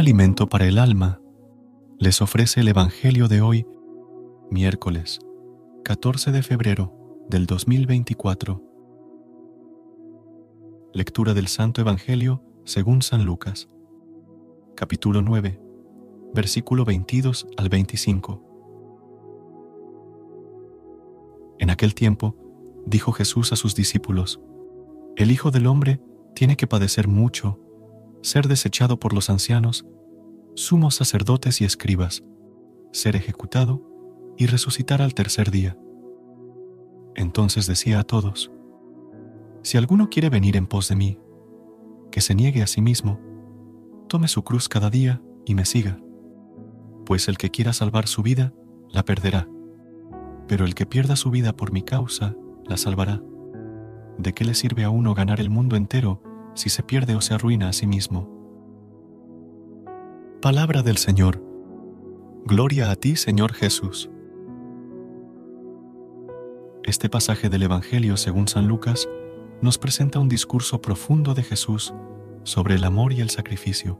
alimento para el alma, les ofrece el Evangelio de hoy, miércoles 14 de febrero del 2024. Lectura del Santo Evangelio según San Lucas, capítulo 9, versículo 22 al 25. En aquel tiempo, dijo Jesús a sus discípulos, El Hijo del Hombre tiene que padecer mucho, ser desechado por los ancianos, sumos sacerdotes y escribas, ser ejecutado y resucitar al tercer día. Entonces decía a todos, Si alguno quiere venir en pos de mí, que se niegue a sí mismo, tome su cruz cada día y me siga, pues el que quiera salvar su vida, la perderá pero el que pierda su vida por mi causa, la salvará. ¿De qué le sirve a uno ganar el mundo entero si se pierde o se arruina a sí mismo? Palabra del Señor. Gloria a ti, Señor Jesús. Este pasaje del Evangelio según San Lucas nos presenta un discurso profundo de Jesús sobre el amor y el sacrificio.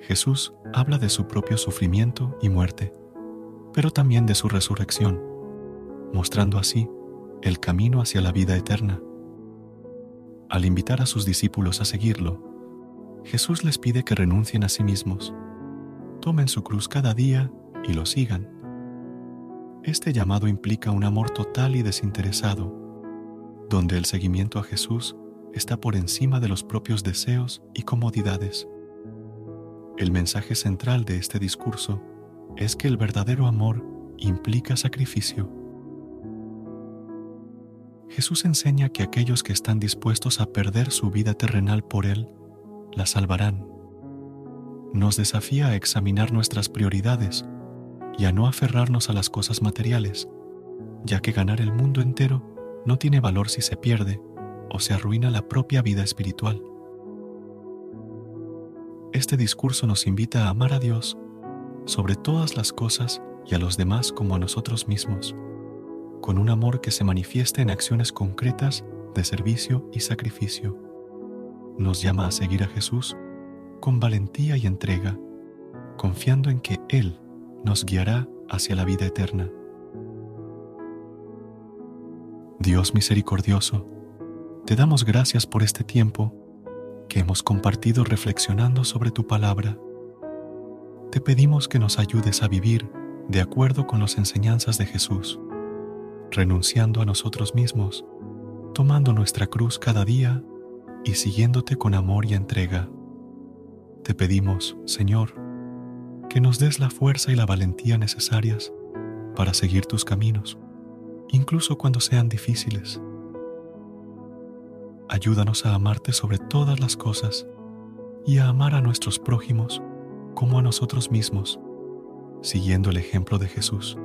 Jesús habla de su propio sufrimiento y muerte, pero también de su resurrección mostrando así el camino hacia la vida eterna. Al invitar a sus discípulos a seguirlo, Jesús les pide que renuncien a sí mismos, tomen su cruz cada día y lo sigan. Este llamado implica un amor total y desinteresado, donde el seguimiento a Jesús está por encima de los propios deseos y comodidades. El mensaje central de este discurso es que el verdadero amor implica sacrificio. Jesús enseña que aquellos que están dispuestos a perder su vida terrenal por Él, la salvarán. Nos desafía a examinar nuestras prioridades y a no aferrarnos a las cosas materiales, ya que ganar el mundo entero no tiene valor si se pierde o se arruina la propia vida espiritual. Este discurso nos invita a amar a Dios sobre todas las cosas y a los demás como a nosotros mismos con un amor que se manifiesta en acciones concretas de servicio y sacrificio. Nos llama a seguir a Jesús con valentía y entrega, confiando en que Él nos guiará hacia la vida eterna. Dios misericordioso, te damos gracias por este tiempo que hemos compartido reflexionando sobre tu palabra. Te pedimos que nos ayudes a vivir de acuerdo con las enseñanzas de Jesús renunciando a nosotros mismos, tomando nuestra cruz cada día y siguiéndote con amor y entrega. Te pedimos, Señor, que nos des la fuerza y la valentía necesarias para seguir tus caminos, incluso cuando sean difíciles. Ayúdanos a amarte sobre todas las cosas y a amar a nuestros prójimos como a nosotros mismos, siguiendo el ejemplo de Jesús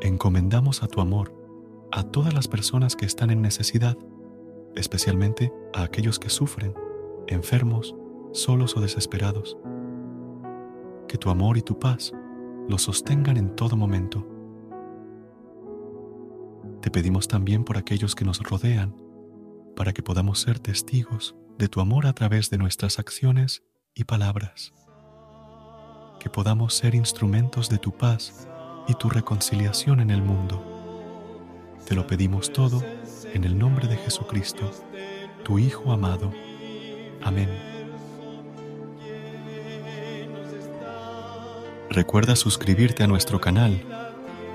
encomendamos a tu amor a todas las personas que están en necesidad, especialmente a aquellos que sufren, enfermos, solos o desesperados. Que tu amor y tu paz los sostengan en todo momento. Te pedimos también por aquellos que nos rodean, para que podamos ser testigos de tu amor a través de nuestras acciones y palabras. Que podamos ser instrumentos de tu paz y tu reconciliación en el mundo. Te lo pedimos todo en el nombre de Jesucristo, tu Hijo amado. Amén. Recuerda suscribirte a nuestro canal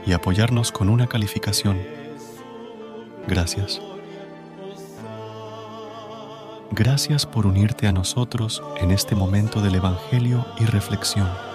y apoyarnos con una calificación. Gracias. Gracias por unirte a nosotros en este momento del Evangelio y reflexión.